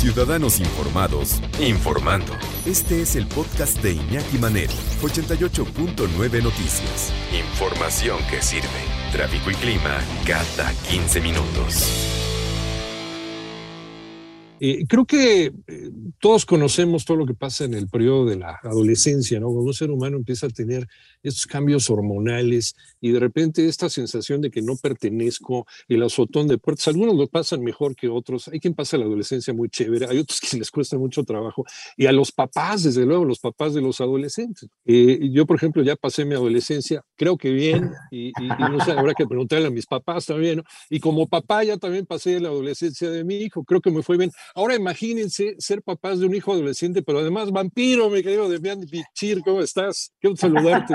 Ciudadanos Informados, informando. Este es el podcast de Iñaki Manero, 88.9 Noticias. Información que sirve. Tráfico y clima cada 15 minutos. Eh, creo que eh, todos conocemos todo lo que pasa en el periodo de la adolescencia, ¿no? Cuando un ser humano empieza a tener estos cambios hormonales y de repente esta sensación de que no pertenezco, el azotón de puertas, algunos lo pasan mejor que otros, hay quien pasa la adolescencia muy chévere, hay otros que les cuesta mucho trabajo, y a los papás, desde luego, los papás de los adolescentes. Eh, yo, por ejemplo, ya pasé mi adolescencia, creo que bien, y, no sé, habrá que preguntarle a mis papás también, ¿no? Y como papá ya también pasé la adolescencia de mi hijo, creo que me fue bien. Ahora imagínense ser papás de un hijo adolescente, pero además vampiro, mi querido Demián Pichir, ¿cómo estás? Quiero saludarte.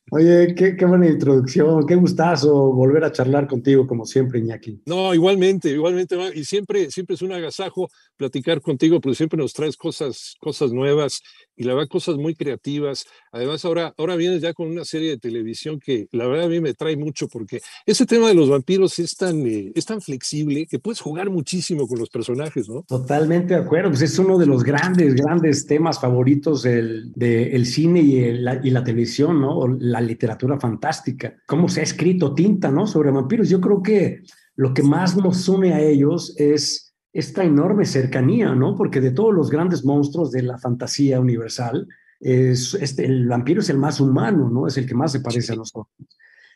Oye, qué, qué, buena introducción, qué gustazo volver a charlar contigo como siempre, Iñaki. No, igualmente, igualmente, y siempre, siempre es un agasajo platicar contigo, porque siempre nos traes cosas, cosas nuevas y la verdad cosas muy creativas. Además, ahora, ahora vienes ya con una serie de televisión que la verdad a mí me trae mucho porque ese tema de los vampiros es tan, eh, es tan flexible que puedes jugar muchísimo con los personajes, ¿no? Totalmente de acuerdo, pues es uno de los grandes, grandes temas favoritos del, de cine y, la, y la televisión, ¿no? La literatura fantástica. Cómo se ha escrito tinta, ¿no? Sobre vampiros. Yo creo que lo que más nos une a ellos es esta enorme cercanía, ¿no? Porque de todos los grandes monstruos de la fantasía universal, es, este, el vampiro es el más humano, ¿no? Es el que más se parece a nosotros.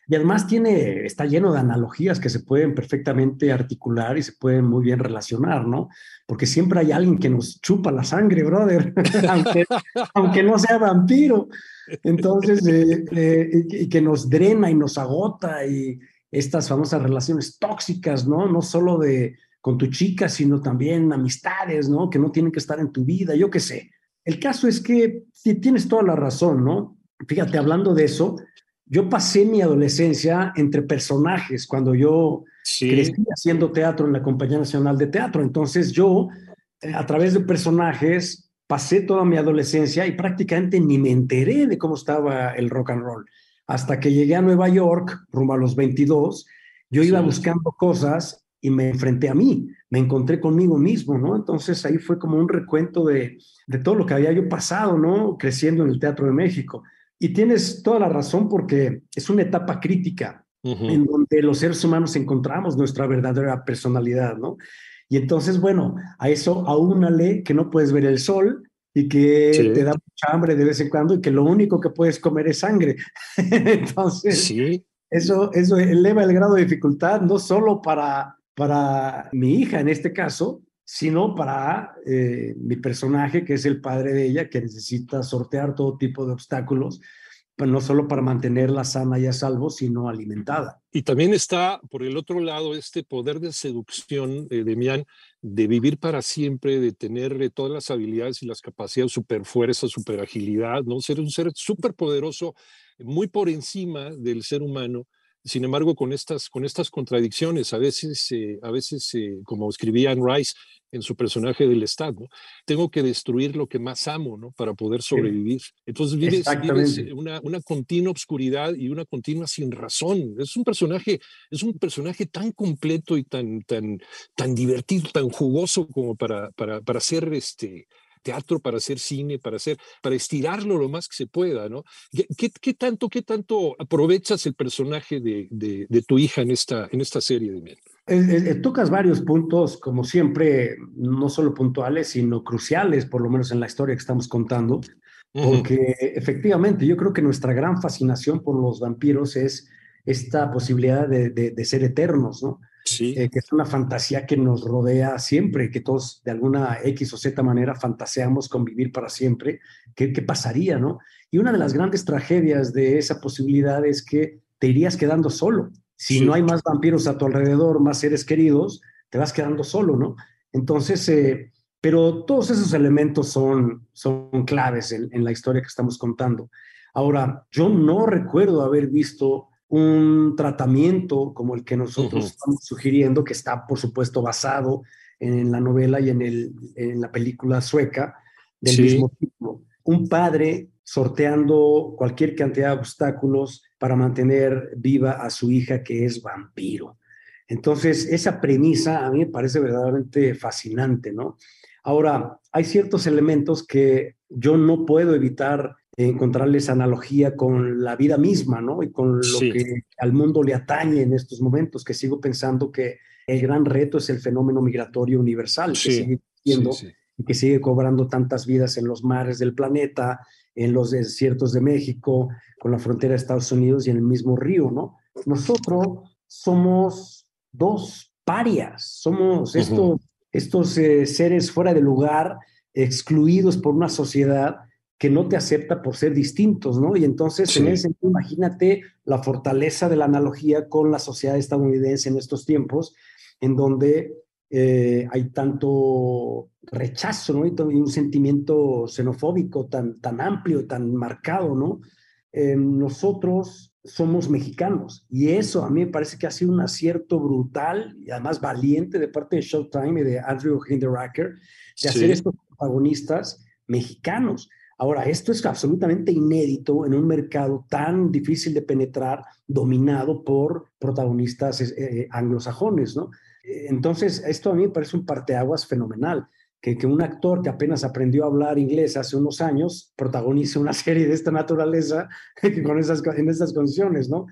Y además tiene, está lleno de analogías que se pueden perfectamente articular y se pueden muy bien relacionar, ¿no? Porque siempre hay alguien que nos chupa la sangre, brother, aunque, no sea vampiro. Entonces, eh, eh, y que nos drena y nos agota y estas famosas relaciones tóxicas, ¿no? No solo de, con tu chica, sino también amistades, ¿no? Que no tienen que estar en tu vida, yo qué sé. El caso es que tienes toda la razón, ¿no? Fíjate, hablando de eso, yo pasé mi adolescencia entre personajes cuando yo crecí haciendo teatro en la Compañía Nacional de Teatro. Entonces yo, eh, a través de personajes, pasé toda mi adolescencia y prácticamente ni me enteré de cómo estaba el rock and roll. Hasta que llegué a Nueva York, rumbo a los 22, yo iba buscando cosas y me enfrenté a mí, me encontré conmigo mismo, ¿no? Entonces ahí fue como un recuento de, de todo lo que había yo pasado, ¿no? Creciendo en el Teatro de México. Y tienes toda la razón porque es una etapa crítica en donde los seres humanos encontramos nuestra verdadera personalidad, ¿no? Y entonces, bueno, a eso aúnale que no puedes ver el sol y que te da mucha hambre de vez en cuando y que lo único que puedes comer es sangre. entonces, sí. eso, eso eleva el grado de dificultad no solo para para mi hija en este caso, sino para eh, mi personaje, que es el padre de ella, que necesita sortear todo tipo de obstáculos, pues no solo para mantenerla sana y a salvo, sino alimentada. Y también está, por el otro lado, este poder de seducción, eh, de Mian, de vivir para siempre, de tener eh, todas las habilidades y las capacidades, super fuerza, super agilidad, ¿no? Ser un ser súper poderoso, muy por encima del ser humano, sin embargo, con estas, con estas contradicciones, a veces, eh, a veces eh, como escribía Anne Rice en su personaje del Estado, tengo que destruir lo que más amo ¿no? para poder sobrevivir. Entonces vives, una, una, continua obscuridad y una continua sin razón. Es un personaje, es un personaje tan completo y tan, tan, tan divertido, tan jugoso como para, para, para ser este, teatro, para hacer cine, para hacer, para estirarlo lo más que se pueda, ¿no? ¿Qué, qué tanto, qué tanto aprovechas el personaje de, de, tu hija en esta, en esta serie de eh, tocas varios puntos, como siempre, no solo puntuales, sino cruciales, por lo menos en la historia que estamos contando, porque efectivamente yo creo que nuestra gran fascinación por los vampiros es esta posibilidad de, de, de ser eternos, ¿no? Eh, que es una fantasía que nos rodea siempre, que todos de alguna X o Z manera fantaseamos con vivir para siempre, ¿qué, qué pasaría, no? Y una de las grandes tragedias de esa posibilidad es que te irías quedando solo. Si no hay más vampiros a tu alrededor, más seres queridos, te vas quedando solo, ¿no? Entonces, eh, pero todos esos elementos son, son claves en, en la historia que estamos contando. Ahora, yo no recuerdo haber visto un tratamiento como el que nosotros estamos sugiriendo, que está, por supuesto, basado en la novela y en, el, en la película sueca del mismo tipo. Un padre sorteando cualquier cantidad de obstáculos para mantener viva a su hija que es vampiro. Entonces, esa premisa a mí me parece verdaderamente fascinante, ¿no? Ahora, hay ciertos elementos que yo no puedo evitar encontrarles analogía con la vida misma, ¿no? Y con lo que al mundo le atañe en estos momentos, que sigo pensando que el gran reto es el fenómeno migratorio universal, que sigue siendo y que sigue cobrando tantas vidas en los mares del planeta, en los desiertos de México, con la frontera de Estados Unidos y en el mismo río, ¿no? Nosotros somos dos parias, somos estos, estos eh, seres fuera de lugar, excluidos por una sociedad que no te acepta por ser distintos, ¿no? Y entonces, en ese sentido, imagínate la fortaleza de la analogía con la sociedad estadounidense en estos tiempos, en donde eh, hay tanto rechazo, ¿no? Y, un sentimiento xenofóbico tan, tan amplio, tan marcado, ¿no? Eh, nosotros somos mexicanos y eso a mí me parece que ha sido un acierto brutal y además valiente de parte de Showtime y de Andrew Hinderaker de hacer estos protagonistas mexicanos. Ahora, esto es absolutamente inédito en un mercado tan difícil de penetrar, dominado por protagonistas eh, anglosajones, ¿no? Entonces, esto a mí me parece un parteaguas fenomenal. Que, que, un actor que apenas aprendió a hablar inglés hace unos años protagonice una serie de esta naturaleza con esas, en estas condiciones, ¿no?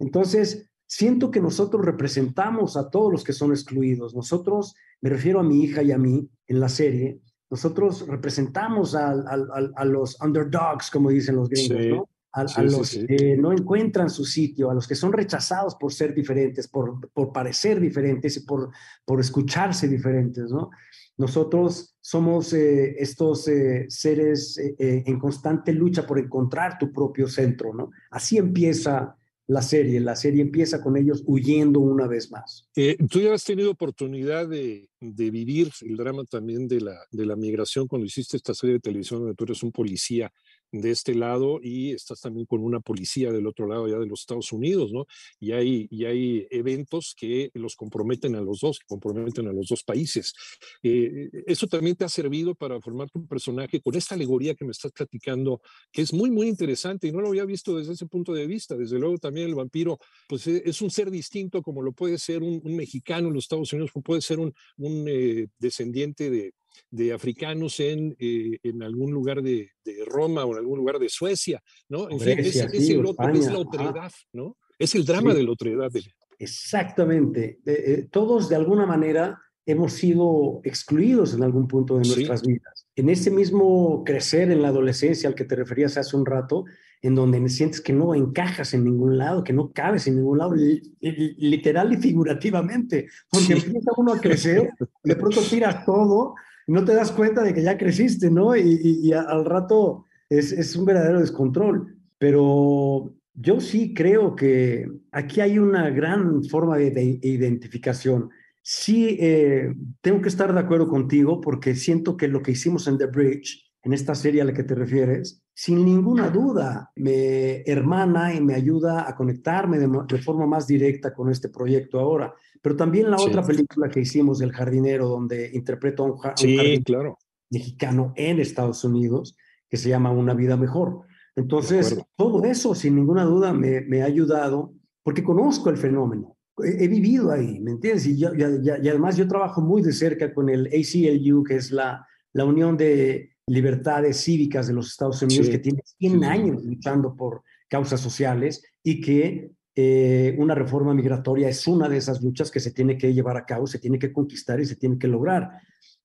Entonces, siento que nosotros representamos a todos los que son excluidos. Nosotros, me refiero a mi hija y a mí en la serie, nosotros representamos a, a, los underdogs, como dicen los gringos, ¿no? a, los que no encuentran su sitio, a los que son rechazados por ser diferentes, por, por parecer diferentes y por, por escucharse diferentes, ¿no? Nosotros somos eh, estos eh, seres eh, en constante lucha por encontrar tu propio centro, ¿no? Así empieza la serie. La serie empieza con ellos huyendo una vez más. tú ya has tenido oportunidad de, de, vivir el drama también de la, de la migración cuando hiciste esta serie de televisión donde tú eres un policía de este lado y estás también con una policía del otro lado ya de los Estados Unidos, ¿no? Y hay, y hay eventos que los comprometen a los dos, que comprometen a los dos países. Eh, eso también te ha servido para formar tu personaje con esta alegoría que me estás platicando, que es muy, muy interesante y no lo había visto desde ese punto de vista. Desde luego también el vampiro, pues e, es un ser distinto como lo puede ser un, mexicano en los Estados Unidos, como puede ser un, un eh, descendiente de, de africanos en, eh, en algún lugar de, de, Roma o en algún lugar de Suecia, ¿no? En fin, es, es, el otro, es, la otredad, ¿no? Es el drama de la otredad. Exactamente. Eh, todos de alguna manera hemos sido excluidos en algún punto de nuestras vidas. En ese mismo crecer en la adolescencia al que te referías hace un rato, en donde sientes que no encajas en ningún lado, que no cabes en ningún lado, literal y figurativamente, porque empieza uno a crecer, de pronto tiras todo no te das cuenta de que ya creciste, ¿no? Y, al rato es, un verdadero descontrol. Pero yo sí creo que aquí hay una gran forma de, identificación. Sí, eh, tengo que estar de acuerdo contigo porque siento que lo que hicimos en The Bridge, en esta serie a la que te refieres, sin ninguna duda me hermana y me ayuda a conectarme de forma más directa con este proyecto ahora. Pero también la otra película que hicimos, El jardinero, donde interpreto a un, claro. mexicano en Estados Unidos, que se llama Una vida mejor. Entonces, todo eso, sin ninguna duda, me, ha ayudado, porque conozco el fenómeno. He, vivido ahí, ¿me entiendes? Y, y, además yo trabajo muy de cerca con el ACLU, que es la, la Unión de Libertades Cívicas de los Estados Unidos, que tiene 100 años luchando por causas sociales y que eh, una reforma migratoria es una de esas luchas que se tiene que llevar a cabo, se tiene que conquistar y se tiene que lograr.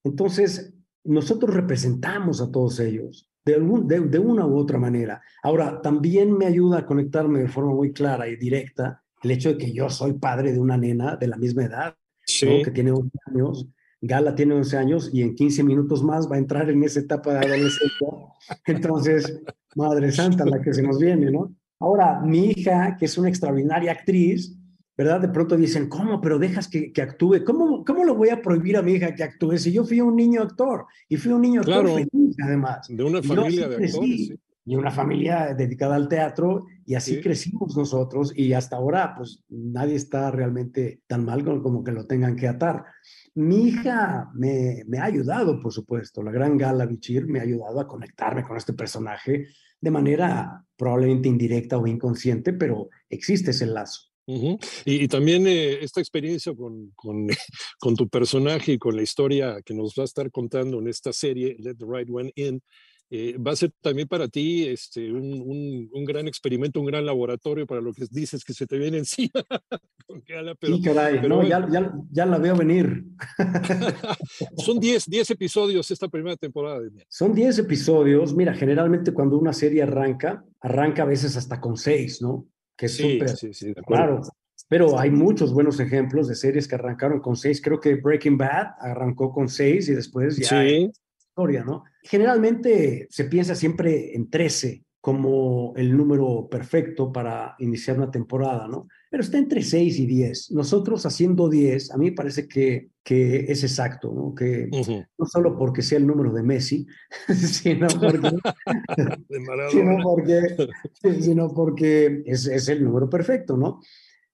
Entonces, nosotros representamos a todos ellos de, de, una u otra manera. Ahora, también me ayuda a conectarme de forma muy clara y directa el hecho de que yo soy padre de una nena de la misma edad, que tiene 11 años. Gala tiene 11 años y en 15 minutos más va a entrar en esa etapa de adolescencia. Entonces, Madre Santa, la que se nos viene, ¿no? Ahora, mi hija, que es una extraordinaria actriz, ¿verdad? De pronto dicen, ¿cómo? Pero dejas que, que actúe. ¿Cómo, ¿Cómo lo voy a prohibir a mi hija que actúe si yo fui un niño actor? Y fui un niño actor feliz, además. De una familia de actores. Y una familia dedicada al teatro, y así crecimos nosotros, y hasta ahora, pues nadie está realmente tan mal como que lo tengan que atar. Mi hija me, me ha ayudado, por supuesto, la gran Gala Bichir me ha ayudado a conectarme con este personaje de manera probablemente indirecta o inconsciente, pero existe ese lazo. y, también eh, esta experiencia con, con, con, tu personaje y con la historia que nos va a estar contando en esta serie, Let the Right One In, eh, va a ser también para ti este, un, un, gran experimento, un gran laboratorio para lo que dices que se te viene encima. sí, caray, no, ya, ya, ya, la veo venir. Son 10 episodios esta primera temporada. De Son 10 episodios. Mira, generalmente cuando una serie arranca, arranca a veces hasta con 6, ¿no? Que es sí, sí, sí, claro. Pero hay muchos buenos ejemplos de series que arrancaron con 6. Creo que Breaking Bad arrancó con 6 y después ya... Sí historia, ¿no? Generalmente se piensa siempre en 13 como el número perfecto para iniciar una temporada, ¿no? Pero está entre 6 y 10. Nosotros haciendo 10, a mí me parece que, que es exacto, ¿no? Que no solo porque sea el número de Messi, sino porque, sino porque, sino porque es, es, el número perfecto, ¿no?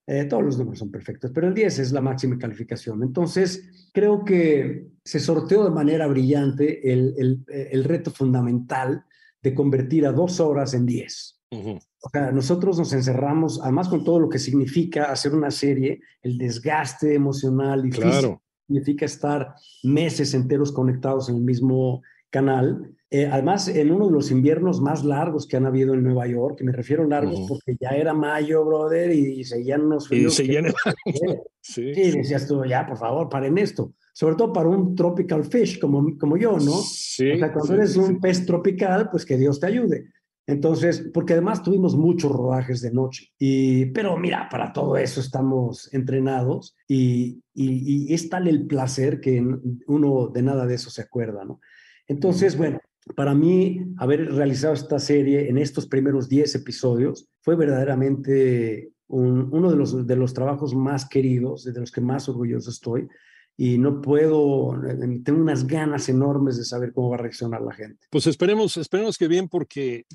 Eh, todos los números son perfectos, pero el 10 es la máxima calificación. Entonces, creo que se sorteó de manera brillante el, el, reto fundamental de convertir a dos horas en 10. O sea, nosotros nos encerramos, además con todo lo que significa hacer una serie, el desgaste emocional y físico, significa estar meses enteros conectados en el mismo canal. Eh, además, en uno de los inviernos más largos que han habido en Nueva York, que me refiero largos porque ya era mayo, brother, y, seguían unos fríos. Y seguían. sí. sí, decías tú, ya, por favor, paren esto. Sobre todo para un tropical fish como, como yo, ¿no? Sí. O sea, cuando eres un pez tropical, pues que Dios te ayude. Entonces, porque además tuvimos muchos rodajes de noche. Y, pero mira, para todo eso estamos entrenados y, y, y es tal el placer que uno de nada de eso se acuerda, ¿no? Entonces, bueno, para mí, haber realizado esta serie en estos primeros 10 episodios fue verdaderamente uno de los, de los trabajos más queridos, de los que más orgulloso estoy. Y no puedo, tengo unas ganas enormes de saber cómo va a reaccionar la gente. Pues esperemos, esperemos que bien, porque,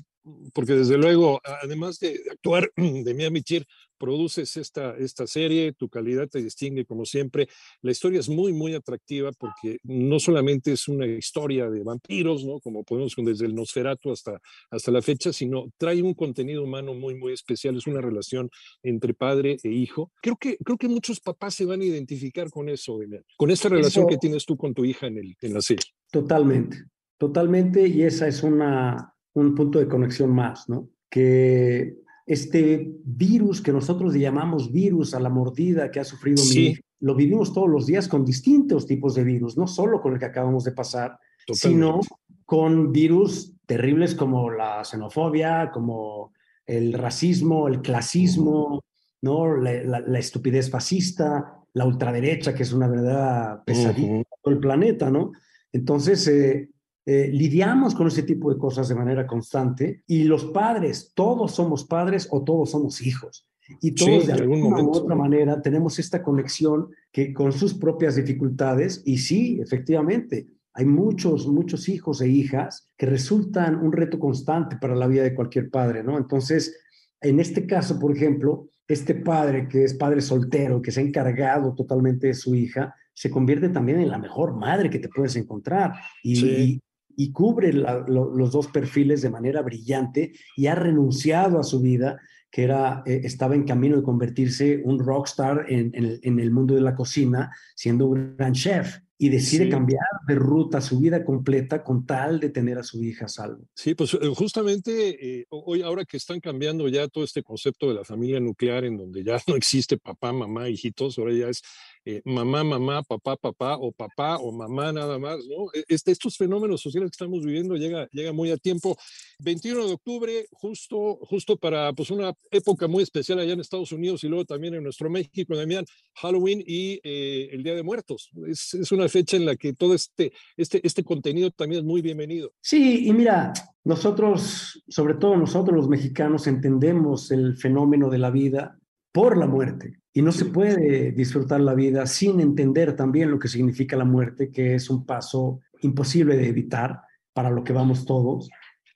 porque desde luego, además de actuar, de mí admitir, produces esta, esta serie, tu calidad te distingue como siempre. La historia es muy, muy atractiva porque no solamente es una historia de vampiros, ¿no? Como podemos desde el Nosferatu hasta, hasta la fecha, sino trae un contenido humano muy, muy especial. Es una relación entre padre e hijo. Creo que, creo que muchos papás se van a identificar con eso, con esta relación que tienes tú con tu hija en, el, en la serie. Totalmente, totalmente. Y esa es una, un punto de conexión más, ¿no? Que este virus que nosotros llamamos virus a la mordida que ha sufrido mi lo vivimos todos los días con distintos tipos de virus, no solo con el que acabamos de pasar, sino con virus terribles como la xenofobia, como el racismo, el clasismo, ¿no? la, estupidez fascista, la ultraderecha, que es una verdadera pesadilla uh todo el planeta, ¿no? Entonces, eh, eh, lidiamos con ese tipo de cosas de manera constante y los padres, todos somos padres o todos somos hijos. Y todos de alguna u otra manera tenemos esta conexión que con sus propias dificultades y sí, efectivamente, hay muchos, muchos hijos e hijas que resultan un reto constante para la vida de cualquier padre, ¿no? Entonces, en este caso, por ejemplo, este padre que es padre soltero, que se ha encargado totalmente de su hija, se convierte también en la mejor madre que te puedes encontrar. Y, y cubre los dos perfiles de manera brillante y ha renunciado a su vida, que era, eh, estaba en camino de convertirse un rockstar en, en, el mundo de la cocina, siendo un gran chef y decide cambiar de ruta su vida completa con tal de tener a su hija a salvo. Sí, pues eh, justamente eh, hoy, ahora que están cambiando ya todo este concepto de la familia nuclear, en donde ya no existe papá, mamá, hijitos, ahora ya es eh, mamá, mamá, papá, papá, o papá o mamá nada más, ¿no? E, este, estos fenómenos sociales que estamos viviendo llega, llega muy a tiempo. 21 de octubre, justo, justo para pues, una época muy especial allá en Estados Unidos y luego también en nuestro México, Damián, Halloween y eh, el Día de Muertos. Es, es, una fecha en la que todo este, este, este contenido también es muy bienvenido. Sí, y mira, nosotros, sobre todo nosotros los mexicanos, entendemos el fenómeno de la vida por la muerte. Y no se puede disfrutar la vida sin entender también lo que significa la muerte, que es un paso imposible de evitar para lo que vamos todos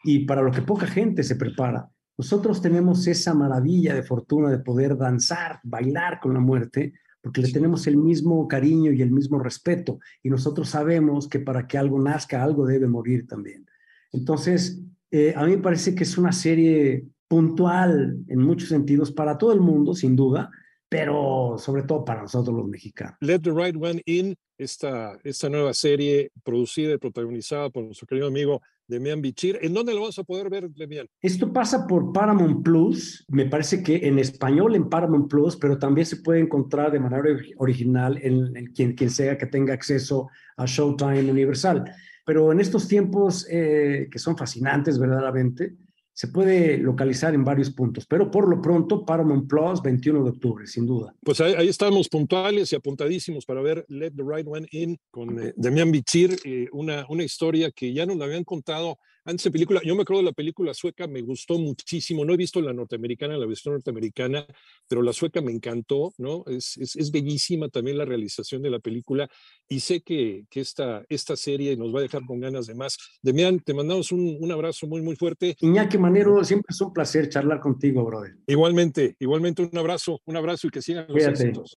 y para lo que poca gente se prepara. Nosotros tenemos esa maravilla de fortuna de poder danzar, bailar con la muerte, porque le tenemos el mismo cariño y el mismo respeto. Y nosotros sabemos que para que algo nazca, algo debe morir también. Entonces, eh, a mí me parece que es una serie puntual en muchos sentidos para todo el mundo, sin duda, pero sobre todo para nosotros los mexicanos. Let the Right One In, esta, esta nueva serie producida y protagonizada por nuestro querido amigo Demian Bichir. ¿En dónde lo vamos a poder ver, Demian? Esto pasa por Paramount Plus, me parece que en español en Paramount Plus, pero también se puede encontrar de manera original en, quien, quien sea que tenga acceso a Showtime Universal. Pero en estos tiempos eh, que son fascinantes verdaderamente, se puede localizar en varios puntos, pero por lo pronto Paramount Plus 21 de octubre, sin duda. Pues ahí, estamos puntuales y apuntadísimos para ver Let the Right One In con eh, Damián Bichir, eh, una, una historia que ya nos la habían contado antes de película, yo me acuerdo de la película sueca, me gustó muchísimo. No he visto la norteamericana, la versión norteamericana, pero la sueca me encantó, ¿no? Es, es, bellísima también la realización de la película y sé que, que esta, esta serie nos va a dejar con ganas de más. Demian, te mandamos un, un abrazo muy, muy fuerte. Iñaki Manero, siempre es un placer charlar contigo, brother. Igualmente, igualmente un abrazo, un abrazo y que sigan los éxitos.